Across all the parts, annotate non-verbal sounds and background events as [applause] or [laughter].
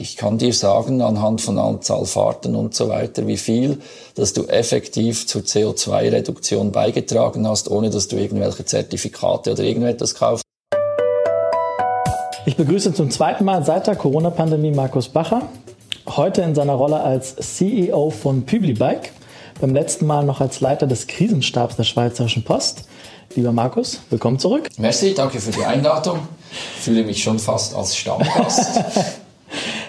ich kann dir sagen, anhand von Anzahl Fahrten und so weiter, wie viel, dass du effektiv zur CO2-Reduktion beigetragen hast, ohne dass du irgendwelche Zertifikate oder irgendetwas kaufst. Ich begrüße zum zweiten Mal seit der Corona-Pandemie Markus Bacher. Heute in seiner Rolle als CEO von Publibike. Beim letzten Mal noch als Leiter des Krisenstabs der Schweizerischen Post. Lieber Markus, willkommen zurück. Merci, danke für die Einladung. Ich fühle mich schon fast als Stammgast. [laughs]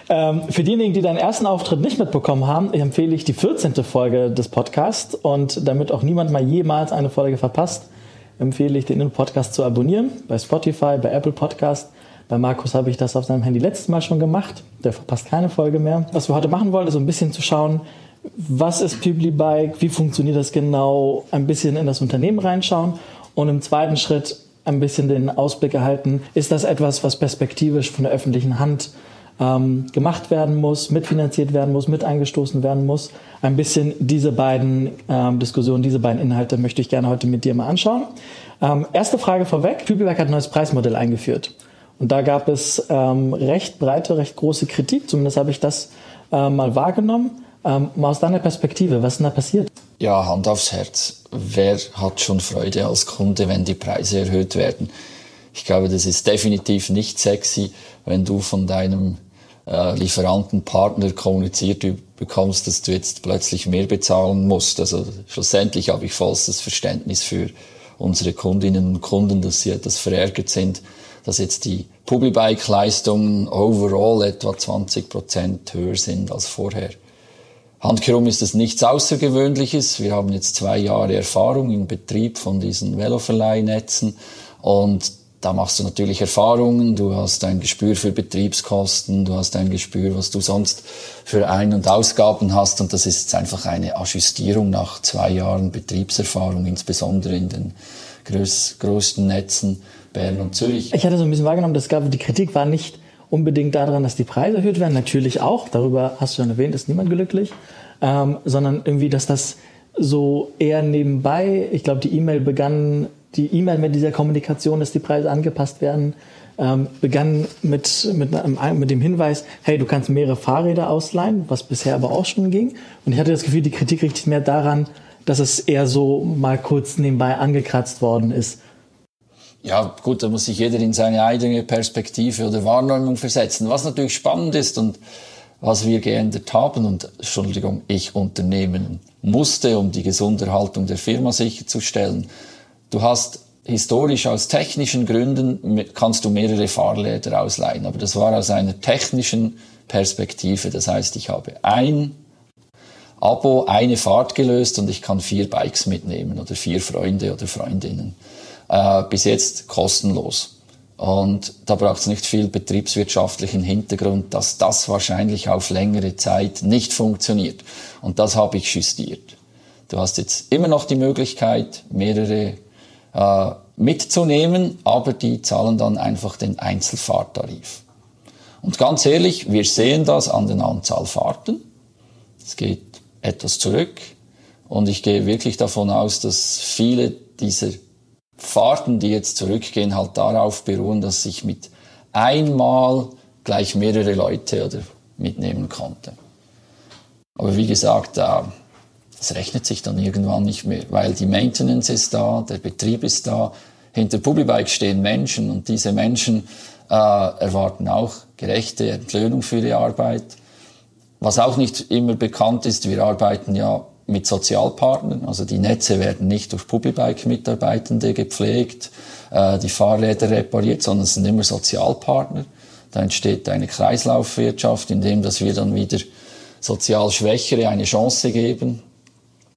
Ähm, für diejenigen, die deinen ersten Auftritt nicht mitbekommen haben, empfehle ich die 14. Folge des Podcasts und damit auch niemand mal jemals eine Folge verpasst, empfehle ich den Podcast zu abonnieren bei Spotify, bei Apple Podcast. Bei Markus habe ich das auf seinem Handy letztes Mal schon gemacht. Der verpasst keine Folge mehr. Was wir heute machen wollen, ist ein bisschen zu schauen, was ist Publibike, wie funktioniert das genau, ein bisschen in das Unternehmen reinschauen und im zweiten Schritt ein bisschen den Ausblick erhalten, ist das etwas, was perspektivisch von der öffentlichen Hand ähm, gemacht werden muss, mitfinanziert werden muss, mit eingestoßen werden muss. Ein bisschen diese beiden ähm, Diskussionen, diese beiden Inhalte möchte ich gerne heute mit dir mal anschauen. Ähm, erste Frage vorweg. Kübelberg hat ein neues Preismodell eingeführt. Und da gab es ähm, recht breite, recht große Kritik. Zumindest habe ich das äh, mal wahrgenommen. Ähm, mal aus deiner Perspektive, was ist denn da passiert? Ja, Hand aufs Herz. Wer hat schon Freude als Kunde, wenn die Preise erhöht werden? Ich glaube, das ist definitiv nicht sexy, wenn du von deinem äh, Lieferantenpartner kommuniziert bekommst, dass du jetzt plötzlich mehr bezahlen musst. Also schlussendlich habe ich vollstes Verständnis für unsere Kundinnen und Kunden, dass sie etwas verärgert sind, dass jetzt die Publibike-Leistungen overall etwa 20 Prozent höher sind als vorher. Handkehrum ist es nichts Außergewöhnliches. Wir haben jetzt zwei Jahre Erfahrung im Betrieb von diesen Veloverleihnetzen und da machst du natürlich Erfahrungen, du hast ein Gespür für Betriebskosten, du hast ein Gespür, was du sonst für Ein- und Ausgaben hast. Und das ist jetzt einfach eine Ajustierung nach zwei Jahren Betriebserfahrung, insbesondere in den größ größten Netzen Bern und Zürich. Ich hatte so ein bisschen wahrgenommen, dass die Kritik war nicht unbedingt daran, dass die Preise erhöht werden, natürlich auch, darüber hast du schon erwähnt, ist niemand glücklich, ähm, sondern irgendwie, dass das so eher nebenbei, ich glaube, die E-Mail begann die E-Mail mit dieser Kommunikation, dass die Preise angepasst werden, ähm, begann mit, mit, mit dem Hinweis, hey, du kannst mehrere Fahrräder ausleihen, was bisher aber auch schon ging. Und ich hatte das Gefühl, die Kritik richtet mehr daran, dass es eher so mal kurz nebenbei angekratzt worden ist. Ja, gut, da muss sich jeder in seine eigene Perspektive oder Wahrnehmung versetzen. Was natürlich spannend ist und was wir geändert haben und, Entschuldigung, ich unternehmen musste, um die Gesunderhaltung der Firma sicherzustellen, Du hast historisch aus technischen Gründen kannst du mehrere Fahrräder ausleihen, aber das war aus einer technischen Perspektive. Das heißt, ich habe ein Abo, eine Fahrt gelöst und ich kann vier Bikes mitnehmen oder vier Freunde oder Freundinnen. Äh, bis jetzt kostenlos. Und da braucht es nicht viel betriebswirtschaftlichen Hintergrund, dass das wahrscheinlich auf längere Zeit nicht funktioniert. Und das habe ich justiert. Du hast jetzt immer noch die Möglichkeit, mehrere äh, mitzunehmen, aber die zahlen dann einfach den Einzelfahrtarif. Und ganz ehrlich, wir sehen das an den Anzahl Fahrten. Es geht etwas zurück und ich gehe wirklich davon aus, dass viele dieser Fahrten, die jetzt zurückgehen, halt darauf beruhen, dass ich mit einmal gleich mehrere Leute oder mitnehmen konnte. Aber wie gesagt, äh, das rechnet sich dann irgendwann nicht mehr, weil die Maintenance ist da, der Betrieb ist da, hinter Publibike stehen Menschen und diese Menschen äh, erwarten auch gerechte Entlöhnung für ihre Arbeit. Was auch nicht immer bekannt ist, wir arbeiten ja mit Sozialpartnern, also die Netze werden nicht durch Publibike-Mitarbeitende gepflegt, äh, die Fahrräder repariert, sondern es sind immer Sozialpartner. Da entsteht eine Kreislaufwirtschaft, in dem dass wir dann wieder sozial Schwächere eine Chance geben,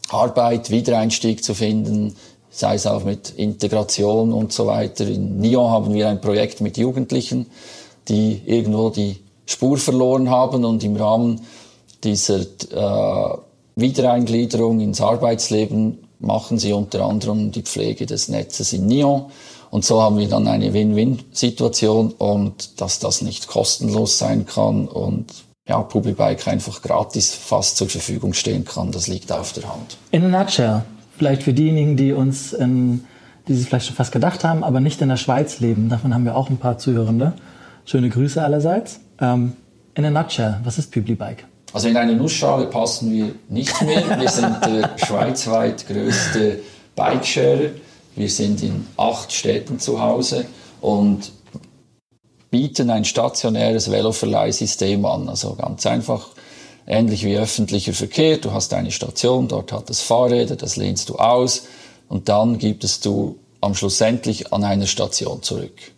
Arbeit, Wiedereinstieg zu finden, sei es auch mit Integration und so weiter. In Nyon haben wir ein Projekt mit Jugendlichen, die irgendwo die Spur verloren haben und im Rahmen dieser äh, Wiedereingliederung ins Arbeitsleben machen sie unter anderem die Pflege des Netzes in Nyon. Und so haben wir dann eine Win-Win-Situation und dass das nicht kostenlos sein kann und ja, Publibike einfach gratis fast zur Verfügung stehen kann, das liegt auf der Hand. In a nutshell, vielleicht für diejenigen, die uns, in, die sich vielleicht schon fast gedacht haben, aber nicht in der Schweiz leben, davon haben wir auch ein paar Zuhörende. Schöne Grüße allerseits. Ähm, in a nutshell, was ist Publibike? Also in eine Nussschale passen wir nicht mehr. Wir sind der [laughs] schweizweit größte Bikesharer. Wir sind in acht Städten zu Hause und bieten ein stationäres Veloverleihsystem an. Also ganz einfach, ähnlich wie öffentlicher Verkehr. Du hast eine Station, dort hat es Fahrräder, das lehnst du aus und dann gibst du am schlussendlich an einer Station zurück.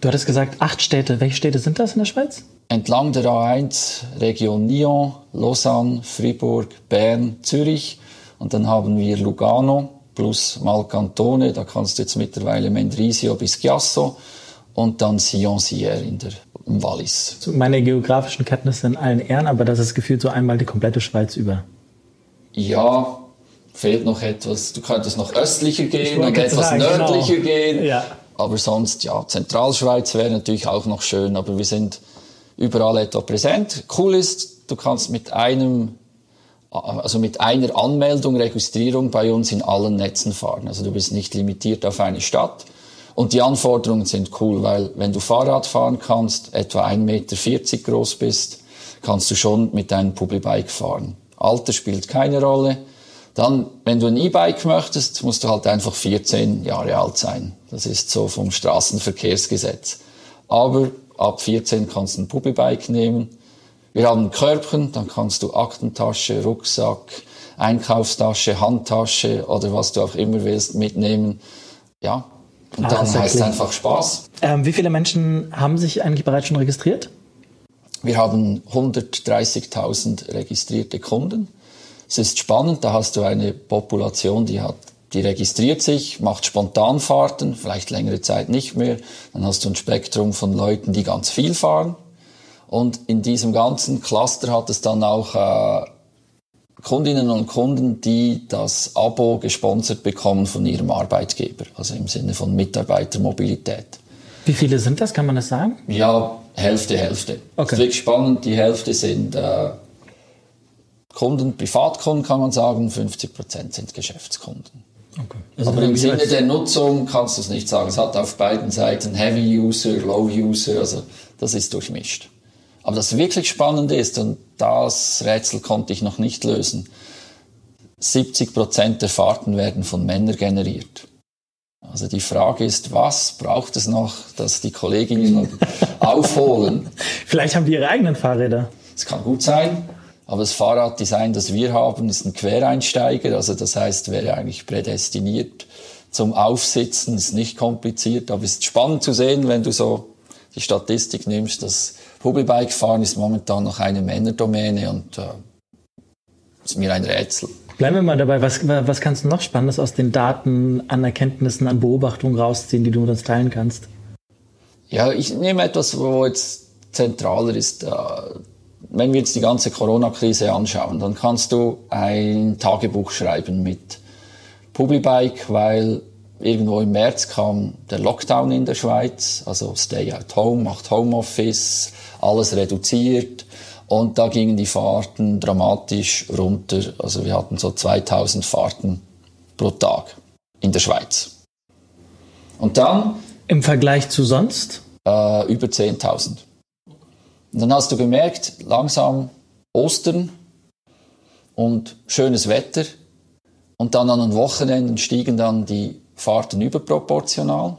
Du hattest gesagt, acht Städte. Welche Städte sind das in der Schweiz? Entlang der A1 Region Nyon, Lausanne, Fribourg, Bern, Zürich und dann haben wir Lugano plus Malcantone, da kannst du jetzt mittlerweile Mendrisio bis Chiasso und dann Sion-Sierre in der im Wallis. Meine geografischen Kenntnisse in allen Ehren, aber das ist gefühlt so einmal die komplette Schweiz über. Ja, fehlt noch etwas. Du könntest noch östlicher gehen und etwas sagen, genau. nördlicher genau. gehen. Ja. Aber sonst, ja, Zentralschweiz wäre natürlich auch noch schön, aber wir sind überall etwa präsent. Cool ist, du kannst mit einem, also mit einer Anmeldung, Registrierung bei uns in allen Netzen fahren. Also du bist nicht limitiert auf eine Stadt. Und die Anforderungen sind cool, weil wenn du Fahrrad fahren kannst, etwa 1,40 Meter groß bist, kannst du schon mit deinem Publibike fahren. Alter spielt keine Rolle. Dann, wenn du ein E-Bike möchtest, musst du halt einfach 14 Jahre alt sein. Das ist so vom Straßenverkehrsgesetz. Aber ab 14 kannst du ein Pubbybike nehmen. Wir haben ein Körbchen, dann kannst du Aktentasche, Rucksack, Einkaufstasche, Handtasche oder was du auch immer willst mitnehmen. Ja, und ah, dann heißt es einfach Spaß. Ähm, wie viele Menschen haben sich eigentlich bereits schon registriert? Wir haben 130.000 registrierte Kunden. Es ist spannend, da hast du eine Population, die hat, die registriert sich, macht Spontanfahrten, vielleicht längere Zeit nicht mehr. Dann hast du ein Spektrum von Leuten, die ganz viel fahren. Und in diesem ganzen Cluster hat es dann auch äh, Kundinnen und Kunden, die das Abo gesponsert bekommen von ihrem Arbeitgeber, also im Sinne von Mitarbeitermobilität. Wie viele sind das, kann man das sagen? Ja, Hälfte, Hälfte. Okay. Das ist wirklich spannend. Die Hälfte sind äh, Kunden, Privatkunden kann man sagen, 50 Prozent sind Geschäftskunden. Okay. Also Aber im Sinne der Nutzung kannst du es nicht sagen. Es hat auf beiden Seiten Heavy User, Low User, also das ist durchmischt. Aber das wirklich Spannende ist, und das Rätsel konnte ich noch nicht lösen, 70 Prozent der Fahrten werden von Männern generiert. Also die Frage ist, was braucht es noch, dass die Kolleginnen [laughs] aufholen? Vielleicht haben die ihre eigenen Fahrräder. Es kann gut sein. Aber das Fahrraddesign, das wir haben, ist ein Quereinsteiger. Also das heißt, wäre eigentlich prädestiniert zum Aufsitzen, ist nicht kompliziert. Aber es ist spannend zu sehen, wenn du so die Statistik nimmst, dass Hobelbike fahren ist momentan noch eine Männerdomäne und äh, ist mir ein Rätsel. Bleiben wir mal dabei. Was, was kannst du noch Spannendes aus den Daten, an Erkenntnissen, an Beobachtungen rausziehen, die du mit uns teilen kannst? Ja, ich nehme etwas, wo jetzt zentraler ist. Äh, wenn wir jetzt die ganze Corona-Krise anschauen, dann kannst du ein Tagebuch schreiben mit Publibike, weil irgendwo im März kam der Lockdown in der Schweiz, also Stay at Home, macht Homeoffice, alles reduziert und da gingen die Fahrten dramatisch runter. Also wir hatten so 2000 Fahrten pro Tag in der Schweiz. Und dann im Vergleich zu sonst äh, über 10.000. Und dann hast du gemerkt, langsam Ostern und schönes Wetter. Und dann an den Wochenenden stiegen dann die Fahrten überproportional.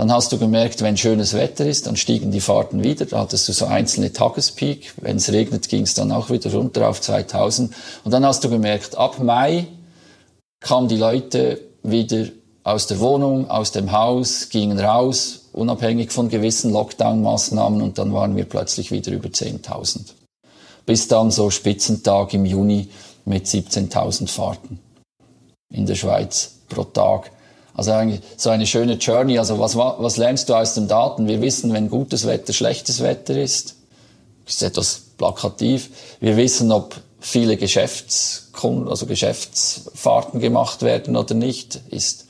Dann hast du gemerkt, wenn schönes Wetter ist, dann stiegen die Fahrten wieder. Da hattest du so einzelne Tagespeak. Wenn es regnet, ging es dann auch wieder runter auf 2000. Und dann hast du gemerkt, ab Mai kamen die Leute wieder aus der Wohnung, aus dem Haus, gingen raus, unabhängig von gewissen Lockdown-Maßnahmen und dann waren wir plötzlich wieder über 10.000. Bis dann so Spitzentag im Juni mit 17.000 Fahrten in der Schweiz pro Tag. Also eigentlich so eine schöne Journey. Also was, was lernst du aus den Daten? Wir wissen, wenn gutes Wetter schlechtes Wetter ist. Das ist etwas plakativ. Wir wissen, ob viele Geschäftskunden, also Geschäftsfahrten gemacht werden oder nicht. Ist.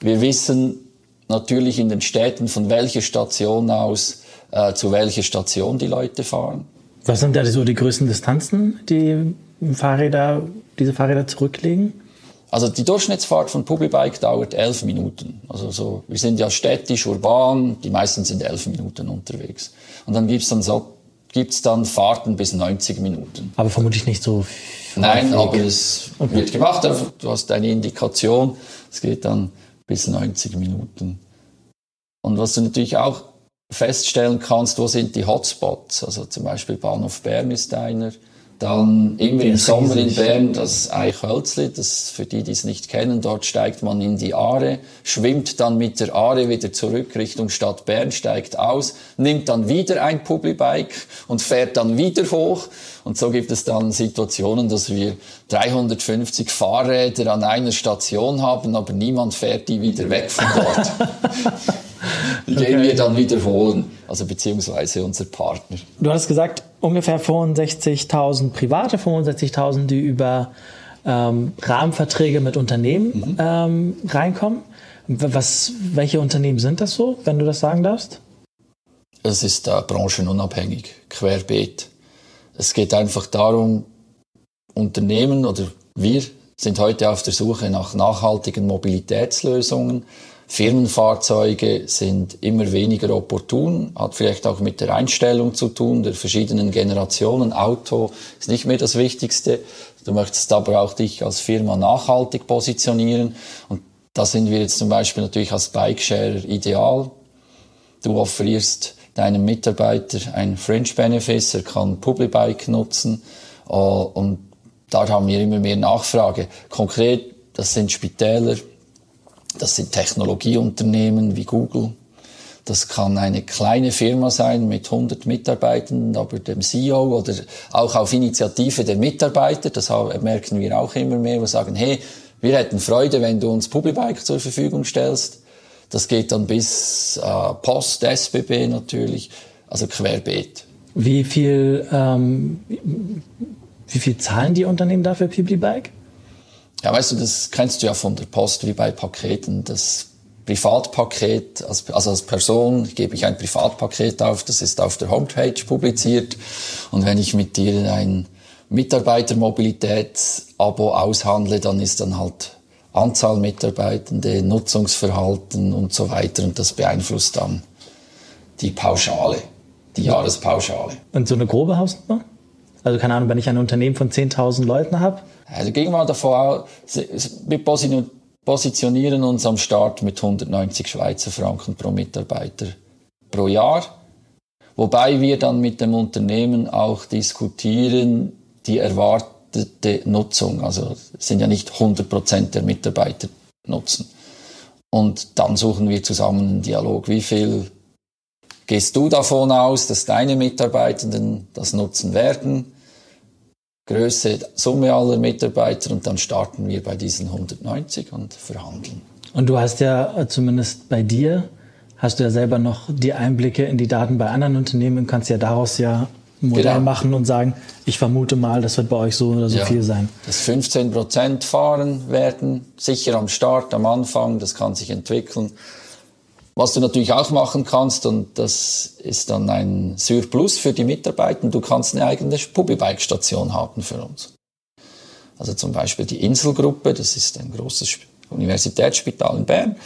Wir wissen, natürlich in den Städten, von welcher Station aus äh, zu welcher Station die Leute fahren. Was sind da so die größten Distanzen, die Fahrräder, diese Fahrräder zurücklegen? Also die Durchschnittsfahrt von Publibike dauert elf Minuten. Also so, wir sind ja städtisch, urban, die meisten sind elf Minuten unterwegs. Und dann gibt's dann so, gibt's dann Fahrten bis 90 Minuten. Aber vermutlich nicht so Nein, aber es okay. wird gemacht. Du hast eine Indikation. Es geht dann bis 90 Minuten. Und was du natürlich auch feststellen kannst, wo sind die Hotspots? Also zum Beispiel Bahnhof Bern ist einer. Dann immer im Sommer in Bern das Eichhölzli, das für die, die es nicht kennen, dort steigt man in die Aare, schwimmt dann mit der Aare wieder zurück Richtung Stadt Bern, steigt aus, nimmt dann wieder ein Publibike und fährt dann wieder hoch. Und so gibt es dann Situationen, dass wir 350 Fahrräder an einer Station haben, aber niemand fährt die wieder weg von dort. [laughs] die okay. wir dann wiederholen, also beziehungsweise unser Partner. Du hast gesagt, ungefähr 65.000 Private, 65.000, die über ähm, Rahmenverträge mit Unternehmen mhm. ähm, reinkommen. Was, welche Unternehmen sind das so, wenn du das sagen darfst? Es ist äh, branchenunabhängig, querbeet. Es geht einfach darum, Unternehmen oder wir sind heute auf der Suche nach nachhaltigen Mobilitätslösungen Firmenfahrzeuge sind immer weniger opportun, hat vielleicht auch mit der Einstellung zu tun, der verschiedenen Generationen. Auto ist nicht mehr das Wichtigste. Du möchtest aber auch dich als Firma nachhaltig positionieren. Und da sind wir jetzt zum Beispiel natürlich als Bikesharer ideal. Du offerierst deinem Mitarbeiter ein Fringe Benefit, er kann Publibike nutzen. Äh, und da haben wir immer mehr Nachfrage. Konkret, das sind Spitäler, das sind Technologieunternehmen wie Google. Das kann eine kleine Firma sein mit 100 Mitarbeitern, aber dem CEO oder auch auf Initiative der Mitarbeiter, das merken wir auch immer mehr, wir sagen, hey, wir hätten Freude, wenn du uns Publibike zur Verfügung stellst. Das geht dann bis äh, Post, SBB natürlich, also querbeet. Wie viel, ähm, wie viel zahlen die Unternehmen dafür Publibike? Ja, weißt du, das kennst du ja von der Post wie bei Paketen. Das Privatpaket, also als Person gebe ich ein Privatpaket auf, das ist auf der Homepage publiziert. Und wenn ich mit dir ein Mitarbeitermobilitätsabo aushandle, dann ist dann halt Anzahl Mitarbeitende, Nutzungsverhalten und so weiter. Und das beeinflusst dann die Pauschale, die Jahrespauschale. Und so eine grobe Hausnummer? Also keine Ahnung, wenn ich ein Unternehmen von 10.000 Leuten habe, also gehen wir davon aus, wir positionieren uns am Start mit 190 Schweizer Franken pro Mitarbeiter pro Jahr. Wobei wir dann mit dem Unternehmen auch diskutieren, die erwartete Nutzung. Also es sind ja nicht 100 Prozent der Mitarbeiter nutzen. Und dann suchen wir zusammen einen Dialog. Wie viel gehst du davon aus, dass deine Mitarbeitenden das nutzen werden? Größe, Summe aller Mitarbeiter und dann starten wir bei diesen 190 und verhandeln. Und du hast ja äh, zumindest bei dir, hast du ja selber noch die Einblicke in die Daten bei anderen Unternehmen und kannst ja daraus ja ein Modell genau. machen und sagen, ich vermute mal, das wird bei euch so oder so ja, viel sein. Das 15 Prozent fahren werden, sicher am Start, am Anfang, das kann sich entwickeln. Was du natürlich auch machen kannst, und das ist dann ein Surplus für die Mitarbeiter, du kannst eine eigene Publibike-Station haben für uns. Also zum Beispiel die Inselgruppe, das ist ein großes Universitätsspital in Bern,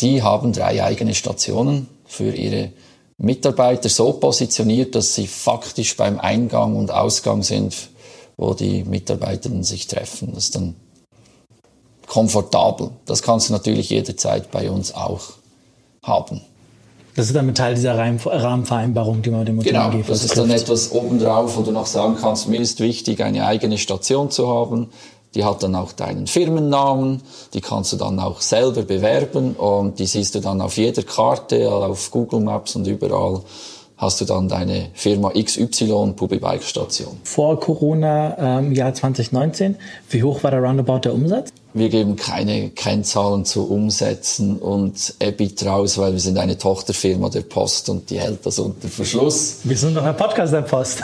die haben drei eigene Stationen für ihre Mitarbeiter so positioniert, dass sie faktisch beim Eingang und Ausgang sind, wo die Mitarbeiter sich treffen. Das ist dann komfortabel. Das kannst du natürlich jederzeit bei uns auch haben. Das ist dann Teil dieser Rahmenvereinbarung, die man mit dem Unternehmen Genau, das ist dann etwas obendrauf, wo du noch sagen kannst, mir ist wichtig, eine eigene Station zu haben. Die hat dann auch deinen Firmennamen, die kannst du dann auch selber bewerben und die siehst du dann auf jeder Karte, auf Google Maps und überall hast du dann deine Firma XY Publibike Station. Vor Corona im ähm, Jahr 2019, wie hoch war der Roundabout der Umsatz? Wir geben keine Kennzahlen zu Umsätzen und EBIT raus, weil wir sind eine Tochterfirma der Post und die hält das unter Verschluss. Wir sind doch ein Podcast der Post.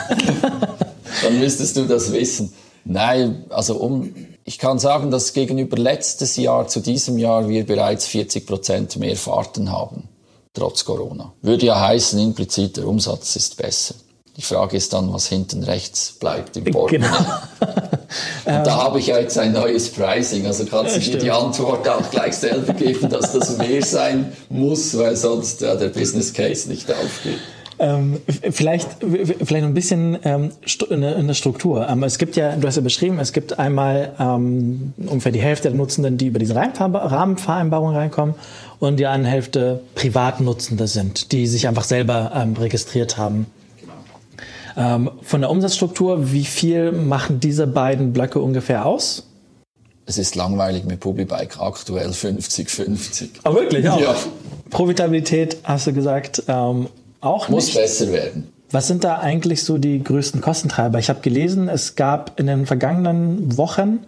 [laughs] Dann müsstest du das wissen. Nein, also um, ich kann sagen, dass gegenüber letztes Jahr zu diesem Jahr wir bereits 40 Prozent mehr Fahrten haben trotz Corona. Würde ja heißen, implizit der Umsatz ist besser. Die Frage ist dann, was hinten rechts bleibt im [laughs] Portemonnaie. Genau. [laughs] Und da habe ich ja jetzt ein neues Pricing. Also kannst du ja, dir die Antwort auch gleich selber geben, dass das mehr sein muss, weil sonst ja, der Business Case nicht aufgeht. Ähm, vielleicht, vielleicht ein bisschen ähm, in der Struktur. Ähm, es gibt ja, du hast ja beschrieben, es gibt einmal ähm, ungefähr die Hälfte der Nutzenden, die über diese Rahmenvereinbarung reinkommen und die andere Hälfte Privatnutzende sind, die sich einfach selber ähm, registriert haben. Ähm, von der Umsatzstruktur, wie viel machen diese beiden Blöcke ungefähr aus? Es ist langweilig mit Publibike, aktuell 50-50. Ah, wirklich? Auch? Ja. Profitabilität, hast du gesagt, ähm, auch Muss nicht. besser werden. Was sind da eigentlich so die größten Kostentreiber? Ich habe gelesen, es gab in den vergangenen Wochen,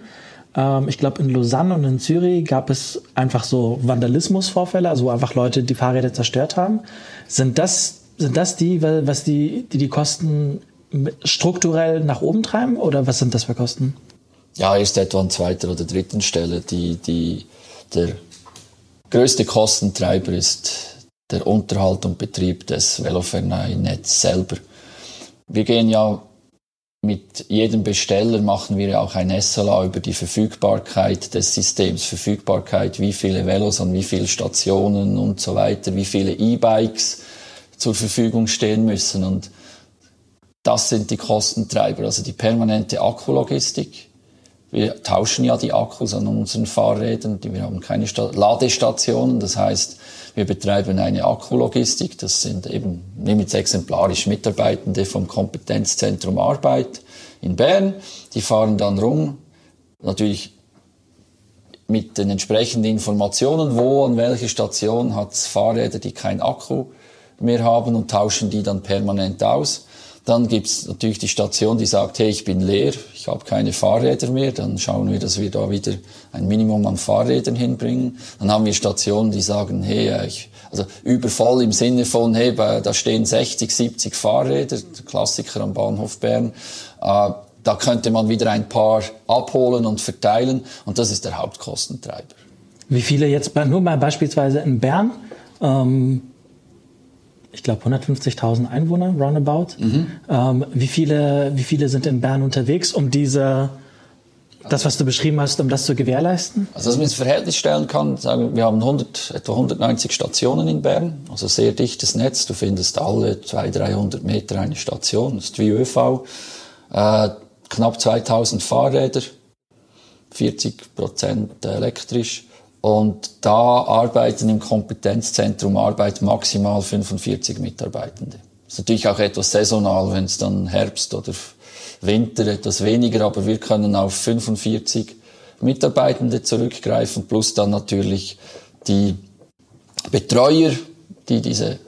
ähm, ich glaube in Lausanne und in Zürich, gab es einfach so Vandalismusvorfälle, also einfach Leute, die Fahrräder zerstört haben. Sind das sind das die, was die, die die Kosten strukturell nach oben treiben oder was sind das für Kosten? Ja, erst etwa an zweiter oder dritten Stelle. Die, die, der größte Kostentreiber ist der Unterhalt und Betrieb des Velofernei-Netz selber. Wir gehen ja mit jedem Besteller machen wir auch ein SLA über die Verfügbarkeit des Systems, Verfügbarkeit, wie viele Velos an wie viele Stationen und so weiter, wie viele E-Bikes zur Verfügung stehen müssen. Und das sind die Kostentreiber, also die permanente Akkulogistik. Wir tauschen ja die Akkus an unseren Fahrrädern, wir haben keine Ladestationen, das heißt, wir betreiben eine Akkulogistik, das sind eben, nehmen jetzt exemplarisch Mitarbeitende vom Kompetenzzentrum Arbeit in Bern, die fahren dann rum, natürlich mit den entsprechenden Informationen, wo, an welcher Station hat es Fahrräder, die kein Akku mehr haben und tauschen die dann permanent aus. Dann gibt's natürlich die Station, die sagt, hey, ich bin leer, ich habe keine Fahrräder mehr. Dann schauen wir, dass wir da wieder ein Minimum an Fahrrädern hinbringen. Dann haben wir Stationen, die sagen, hey, ich, also übervoll im Sinne von, hey, da stehen 60, 70 Fahrräder, Klassiker am Bahnhof Bern. Äh, da könnte man wieder ein paar abholen und verteilen und das ist der Hauptkostentreiber. Wie viele jetzt nur mal beispielsweise in Bern? Ähm ich glaube, 150.000 Einwohner, roundabout. Mhm. Ähm, wie, viele, wie viele sind in Bern unterwegs, um diese, das, was du beschrieben hast, um das zu gewährleisten? Also, dass man ins Verhältnis stellen kann, sagen, wir haben 100, etwa 190 Stationen in Bern, also sehr dichtes Netz. Du findest alle 200, 300 Meter eine Station, das ist wie ÖV. Äh, knapp 2000 Fahrräder, 40 Prozent elektrisch. Und da arbeiten im Kompetenzzentrum Arbeit maximal 45 Mitarbeitende. Ist natürlich auch etwas saisonal, wenn es dann Herbst oder Winter etwas weniger, aber wir können auf 45 Mitarbeitende zurückgreifen, plus dann natürlich die Betreuer, die diese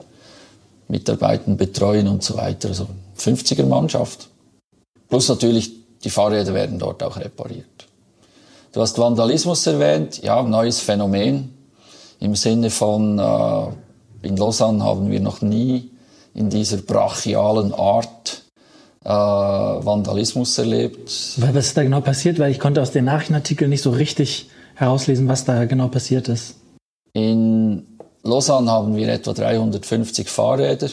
Mitarbeitenden betreuen und so weiter. Also 50er Mannschaft. Plus natürlich die Fahrräder werden dort auch repariert. Du hast Vandalismus erwähnt, ja, neues Phänomen im Sinne von, äh, in Lausanne haben wir noch nie in dieser brachialen Art äh, Vandalismus erlebt. Was ist da genau passiert? Weil ich konnte aus den Nachrichtenartikeln nicht so richtig herauslesen, was da genau passiert ist. In Lausanne haben wir etwa 350 Fahrräder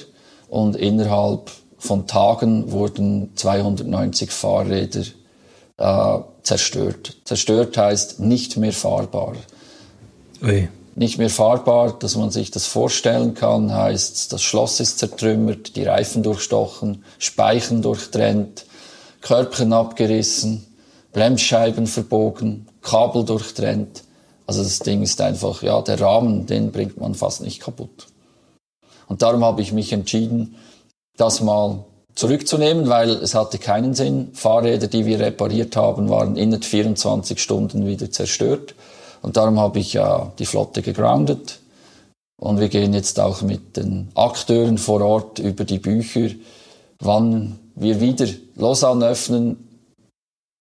und innerhalb von Tagen wurden 290 Fahrräder äh, zerstört. Zerstört heißt nicht mehr fahrbar. Ui. Nicht mehr fahrbar, dass man sich das vorstellen kann, heißt, das Schloss ist zertrümmert, die Reifen durchstochen, Speichen durchtrennt, Körbchen abgerissen, Bremsscheiben verbogen, Kabel durchtrennt. Also das Ding ist einfach, ja, der Rahmen, den bringt man fast nicht kaputt. Und darum habe ich mich entschieden, das mal zurückzunehmen, weil es hatte keinen Sinn. Fahrräder, die wir repariert haben, waren innerhalb 24 Stunden wieder zerstört. Und darum habe ich ja die Flotte gegroundet. Und wir gehen jetzt auch mit den Akteuren vor Ort über die Bücher. Wann wir wieder Lausanne öffnen,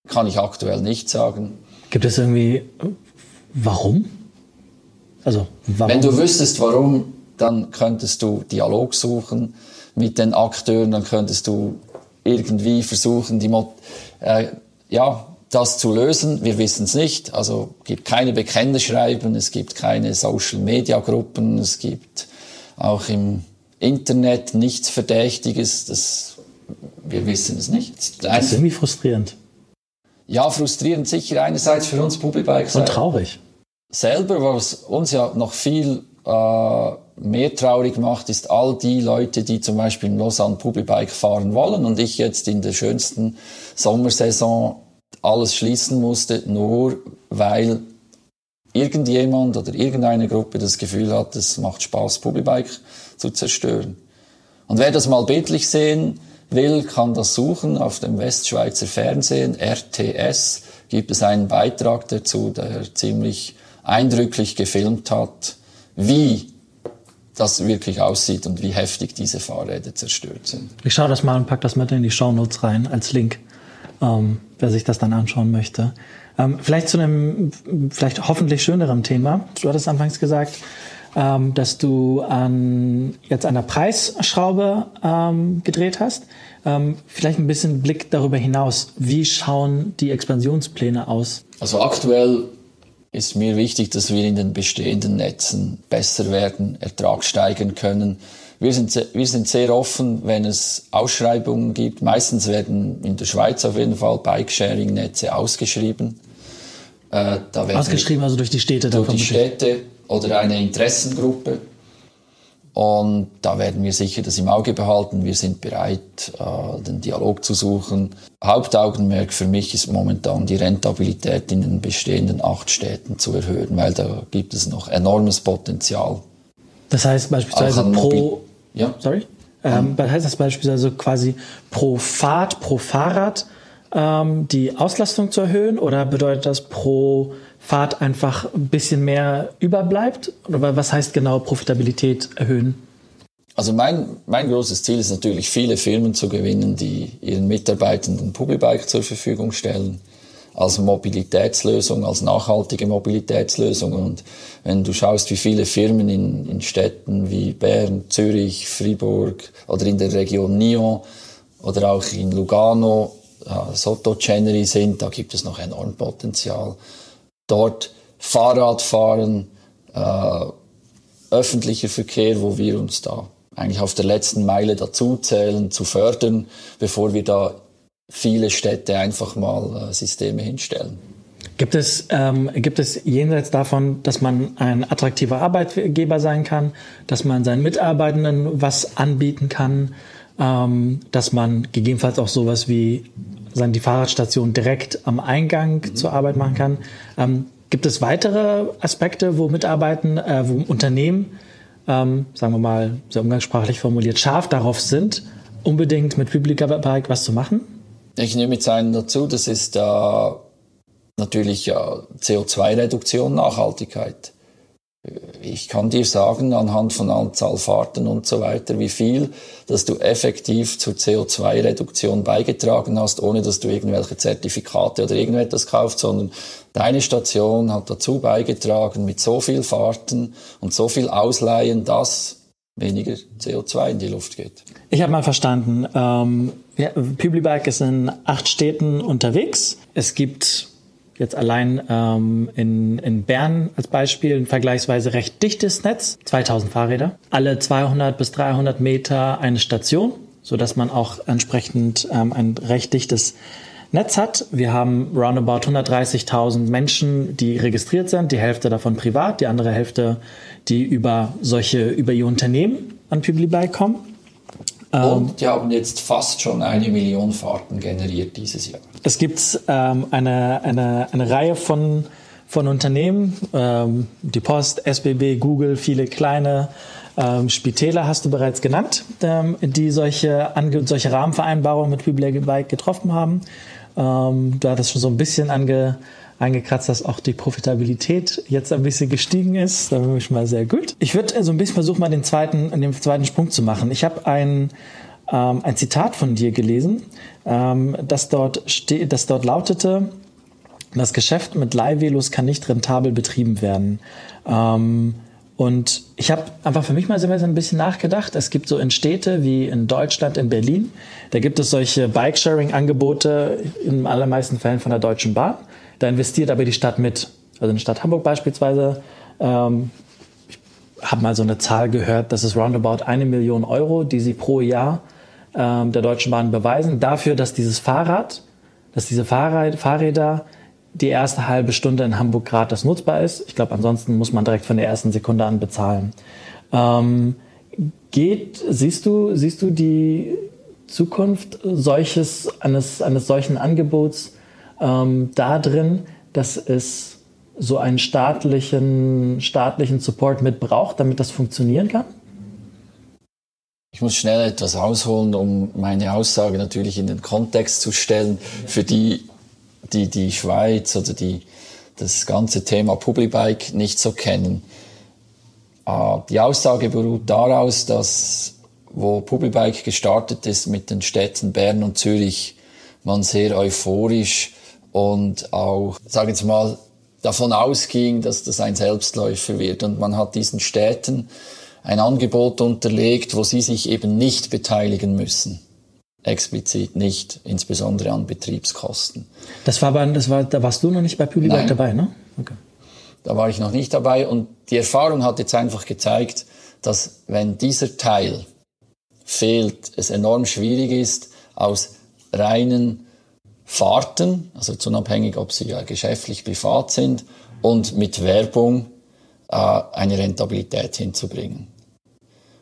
kann ich aktuell nicht sagen. Gibt es irgendwie, warum? Also, warum? Wenn du wüsstest, warum, dann könntest du Dialog suchen mit den Akteuren, dann könntest du irgendwie versuchen, die Mo äh, ja, das zu lösen. Wir wissen es nicht. Also es gibt keine Bekennerschreiben, es gibt keine Social-Media-Gruppen, es gibt auch im Internet nichts Verdächtiges. Das, wir wissen es nicht. Das ist irgendwie frustrierend. Ja, frustrierend sicher einerseits für uns Publibikes. Und traurig. Selber, was uns ja noch viel mehr traurig macht, ist all die Leute, die zum Beispiel in Lausanne Publibike fahren wollen und ich jetzt in der schönsten Sommersaison alles schließen musste, nur weil irgendjemand oder irgendeine Gruppe das Gefühl hat, es macht Spaß, Publibike zu zerstören. Und wer das mal bildlich sehen will, kann das suchen auf dem Westschweizer Fernsehen, RTS, gibt es einen Beitrag dazu, der ziemlich eindrücklich gefilmt hat, wie das wirklich aussieht und wie heftig diese Fahrräder zerstört sind. Ich schaue das mal und packe das mit in die Shownotes rein als Link, ähm, wer sich das dann anschauen möchte. Ähm, vielleicht zu einem vielleicht hoffentlich schöneren Thema. Du hattest anfangs gesagt, ähm, dass du an jetzt an der Preisschraube ähm, gedreht hast. Ähm, vielleicht ein bisschen Blick darüber hinaus. Wie schauen die Expansionspläne aus? Also aktuell ist mir wichtig, dass wir in den bestehenden Netzen besser werden, Ertrag steigern können. Wir sind, wir sind sehr offen, wenn es Ausschreibungen gibt. Meistens werden in der Schweiz auf jeden Fall Bike-Sharing-Netze ausgeschrieben. Äh, ausgeschrieben, also durch die Städte? Durch die Städte oder eine Interessengruppe. Und da werden wir sicher das im Auge behalten. Wir sind bereit, äh, den Dialog zu suchen. Hauptaugenmerk für mich ist momentan die Rentabilität in den bestehenden acht Städten zu erhöhen, weil da gibt es noch enormes Potenzial. Das heißt beispielsweise pro, ja? sorry, ähm, ähm, heißt das beispielsweise quasi pro Fahrt, pro Fahrrad ähm, die Auslastung zu erhöhen oder bedeutet das pro Fahrt einfach ein bisschen mehr überbleibt? Oder was heißt genau Profitabilität erhöhen? Also mein, mein großes Ziel ist natürlich, viele Firmen zu gewinnen, die ihren Mitarbeitenden Publibike zur Verfügung stellen, als Mobilitätslösung, als nachhaltige Mobilitätslösung. Und wenn du schaust, wie viele Firmen in, in Städten wie Bern, Zürich, Fribourg oder in der Region Nyon oder auch in Lugano Sotto sind, da gibt es noch enorm Potenzial dort Fahrrad fahren, äh, öffentlicher Verkehr, wo wir uns da eigentlich auf der letzten Meile dazuzählen, zu fördern, bevor wir da viele Städte einfach mal äh, Systeme hinstellen. Gibt es, ähm, gibt es jenseits davon, dass man ein attraktiver Arbeitgeber sein kann, dass man seinen Mitarbeitenden was anbieten kann, ähm, dass man gegebenenfalls auch sowas wie sagen, die Fahrradstation direkt am Eingang mhm. zur Arbeit machen kann. Ähm, gibt es weitere Aspekte, wo Mitarbeiten, äh, wo Unternehmen, ähm, sagen wir mal sehr umgangssprachlich formuliert, scharf darauf sind, unbedingt mit Public Bike was zu machen? Ich nehme jetzt einen dazu, das ist äh, natürlich äh, CO2-Reduktion, Nachhaltigkeit ich kann dir sagen, anhand von Anzahl Fahrten und so weiter, wie viel, dass du effektiv zur CO2-Reduktion beigetragen hast, ohne dass du irgendwelche Zertifikate oder irgendetwas kaufst, sondern deine Station hat dazu beigetragen mit so viel Fahrten und so viel Ausleihen, dass weniger CO2 in die Luft geht. Ich habe mal verstanden, ähm, ja, Publibike ist in acht Städten unterwegs. Es gibt jetzt allein ähm, in, in Bern als Beispiel ein vergleichsweise recht dichtes Netz, 2000 Fahrräder, alle 200 bis 300 Meter eine Station, so dass man auch entsprechend ähm, ein recht dichtes Netz hat. Wir haben roundabout 130.000 Menschen, die registriert sind, die Hälfte davon privat, die andere Hälfte, die über solche, über ihr Unternehmen an Publibike kommen. Und ähm, die haben jetzt fast schon eine Million Fahrten generiert dieses Jahr. Es gibt ähm, eine, eine, eine Reihe von, von Unternehmen, ähm, die Post, SBB, Google, viele kleine ähm, Spitäler hast du bereits genannt, ähm, die solche, solche Rahmenvereinbarungen mit Bike getroffen haben. Ähm, du hattest schon so ein bisschen ange, angekratzt, dass auch die Profitabilität jetzt ein bisschen gestiegen ist. Da bin ich mal sehr gut. Ich würde so ein bisschen versuchen, mal den zweiten, den zweiten Sprung zu machen. Ich habe ein, ähm, ein Zitat von dir gelesen, ähm, das, dort das dort lautete, das Geschäft mit Leihvelos kann nicht rentabel betrieben werden. Ähm, und ich habe einfach für mich mal so ein bisschen nachgedacht. Es gibt so in Städte wie in Deutschland, in Berlin, da gibt es solche Bike-Sharing-Angebote in allermeisten Fällen von der Deutschen Bahn. Da investiert aber die Stadt mit. Also in der Stadt Hamburg beispielsweise, ähm, ich habe mal so eine Zahl gehört, das ist roundabout eine Million Euro, die sie pro Jahr ähm, der Deutschen Bahn beweisen, dafür, dass dieses Fahrrad, dass diese Fahrrad, Fahrräder die erste halbe Stunde in Hamburg gratis nutzbar ist. Ich glaube, ansonsten muss man direkt von der ersten Sekunde an bezahlen. Ähm, geht, siehst du, siehst du die Zukunft solches, eines, eines solchen Angebots ähm, da dass es so einen staatlichen, staatlichen Support mit braucht, damit das funktionieren kann? Ich muss schnell etwas ausholen, um meine Aussage natürlich in den Kontext zu stellen, für die, die die Schweiz oder die das ganze Thema Publibike nicht so kennen. Ah, die Aussage beruht daraus, dass wo Publibike gestartet ist mit den Städten Bern und Zürich, man sehr euphorisch und auch, sagen wir mal, davon ausging, dass das ein Selbstläufer wird. Und man hat diesen Städten ein Angebot unterlegt, wo sie sich eben nicht beteiligen müssen. Explizit nicht, insbesondere an Betriebskosten. Das war aber, das war, da warst du noch nicht bei Publibike dabei, ne? Okay. Da war ich noch nicht dabei und die Erfahrung hat jetzt einfach gezeigt, dass wenn dieser Teil fehlt, es enorm schwierig ist, aus reinen Fahrten, also unabhängig, ob sie ja geschäftlich privat sind, und mit Werbung äh, eine Rentabilität hinzubringen.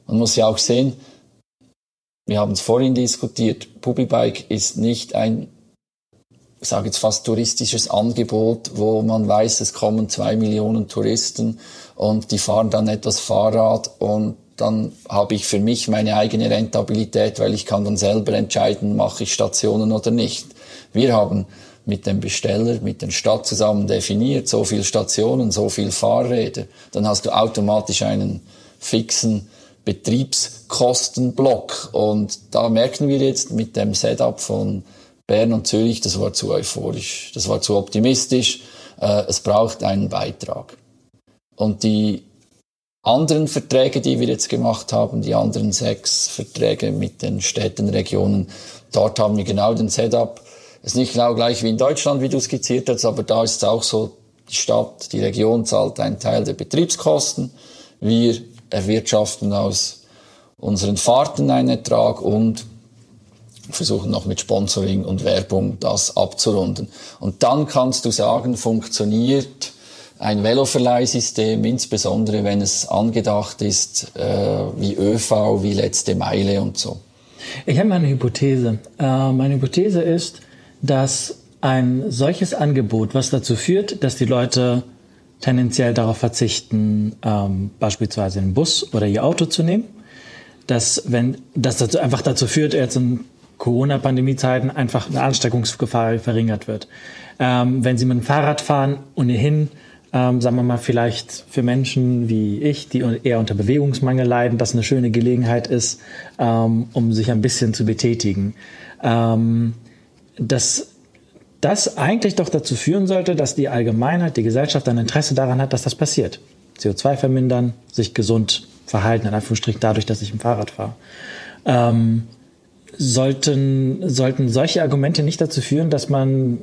Man muss ja auch sehen, wir haben es vorhin diskutiert, Pubibike ist nicht ein, ich sage jetzt fast touristisches Angebot, wo man weiß, es kommen zwei Millionen Touristen und die fahren dann etwas Fahrrad und dann habe ich für mich meine eigene Rentabilität, weil ich kann dann selber entscheiden, mache ich Stationen oder nicht. Wir haben mit dem Besteller, mit der Stadt zusammen definiert, so viele Stationen, so viele Fahrräder. Dann hast du automatisch einen fixen Betriebskostenblock. Und da merken wir jetzt mit dem Setup von Bern und Zürich, das war zu euphorisch, das war zu optimistisch. Äh, es braucht einen Beitrag. Und die anderen Verträge, die wir jetzt gemacht haben, die anderen sechs Verträge mit den Städten, Regionen, dort haben wir genau den Setup. Es ist nicht genau gleich wie in Deutschland, wie du skizziert hast, aber da ist es auch so, die Stadt, die Region zahlt einen Teil der Betriebskosten. Wir erwirtschaften aus unseren Fahrten einen Ertrag und versuchen noch mit Sponsoring und Werbung das abzurunden. Und dann kannst du sagen, funktioniert ein Veloverleihsystem, insbesondere wenn es angedacht ist äh, wie ÖV, wie letzte Meile und so. Ich habe eine Hypothese. Äh, meine Hypothese ist, dass ein solches Angebot, was dazu führt, dass die Leute tendenziell darauf verzichten, ähm, beispielsweise einen Bus oder ihr Auto zu nehmen, dass wenn das dazu einfach dazu führt, jetzt in Corona-Pandemie-Zeiten einfach eine Ansteckungsgefahr verringert wird. Ähm, wenn sie mit dem Fahrrad fahren, ohnehin ähm, sagen wir mal, vielleicht für Menschen wie ich, die eher unter Bewegungsmangel leiden, das eine schöne Gelegenheit ist, ähm, um sich ein bisschen zu betätigen. Ähm, dass das eigentlich doch dazu führen sollte, dass die Allgemeinheit, die Gesellschaft ein Interesse daran hat, dass das passiert. CO2 vermindern, sich gesund verhalten, in Anführungsstrichen dadurch, dass ich im Fahrrad fahre. Ähm, sollten, sollten solche Argumente nicht dazu führen, dass man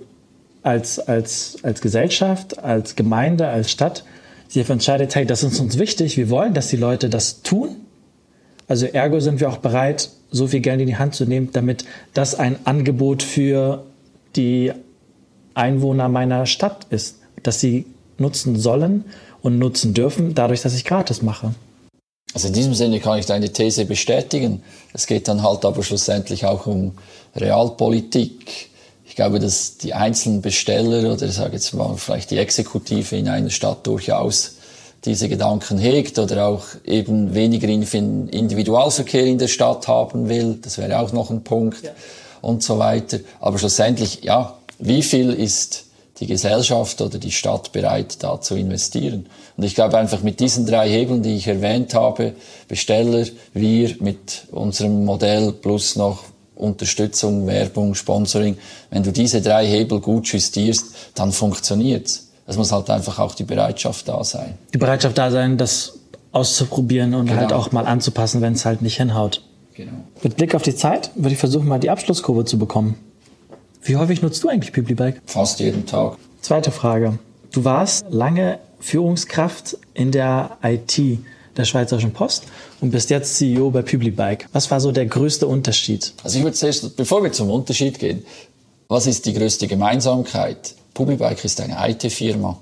als, als, als Gesellschaft, als Gemeinde, als Stadt sich entscheidet, hey, das ist uns wichtig, wir wollen, dass die Leute das tun. Also ergo sind wir auch bereit, so viel Geld in die Hand zu nehmen, damit das ein Angebot für die Einwohner meiner Stadt ist, dass sie nutzen sollen und nutzen dürfen, dadurch, dass ich gratis mache. Also in diesem Sinne kann ich deine These bestätigen. Es geht dann halt aber schlussendlich auch um Realpolitik. Ich glaube, dass die einzelnen Besteller oder sage jetzt mal vielleicht die Exekutive in einer Stadt durchaus diese Gedanken hegt oder auch eben weniger Individualverkehr in der Stadt haben will. Das wäre auch noch ein Punkt ja. und so weiter. Aber schlussendlich, ja, wie viel ist die Gesellschaft oder die Stadt bereit, da zu investieren? Und ich glaube einfach mit diesen drei Hebeln, die ich erwähnt habe, Besteller, wir mit unserem Modell plus noch Unterstützung, Werbung, Sponsoring, wenn du diese drei Hebel gut justierst, dann funktioniert's. Es muss halt einfach auch die Bereitschaft da sein. Die Bereitschaft da sein, das auszuprobieren und genau. halt auch mal anzupassen, wenn es halt nicht hinhaut. Genau. Mit Blick auf die Zeit würde ich versuchen, mal die Abschlusskurve zu bekommen. Wie häufig nutzt du eigentlich Publibike? Fast jeden Tag. Zweite Frage. Du warst lange Führungskraft in der IT der Schweizerischen Post und bist jetzt CEO bei Publibike. Was war so der größte Unterschied? Also ich würde zuerst, bevor wir zum Unterschied gehen, was ist die größte Gemeinsamkeit? Publibike ist eine IT-Firma.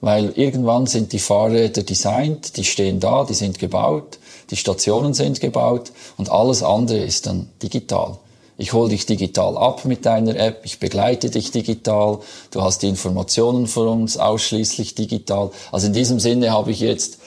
Weil irgendwann sind die Fahrräder designt, die stehen da, die sind gebaut, die Stationen sind gebaut und alles andere ist dann digital. Ich hole dich digital ab mit deiner App, ich begleite dich digital, du hast die Informationen von uns ausschließlich digital. Also in diesem Sinne habe ich jetzt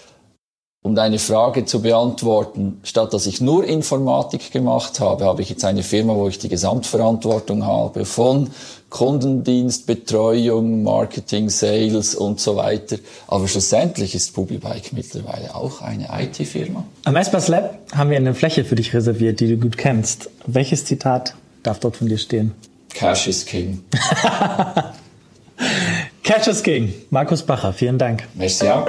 um deine Frage zu beantworten, statt dass ich nur Informatik gemacht habe, habe ich jetzt eine Firma, wo ich die Gesamtverantwortung habe von Kundendienst, Betreuung, Marketing, Sales und so weiter. Aber schlussendlich ist Publibike mittlerweile auch eine IT-Firma. Am Espace Lab haben wir eine Fläche für dich reserviert, die du gut kennst. Welches Zitat darf dort von dir stehen? Cash is King. [laughs] Cash is King. Markus Bacher, vielen Dank. Merci auch.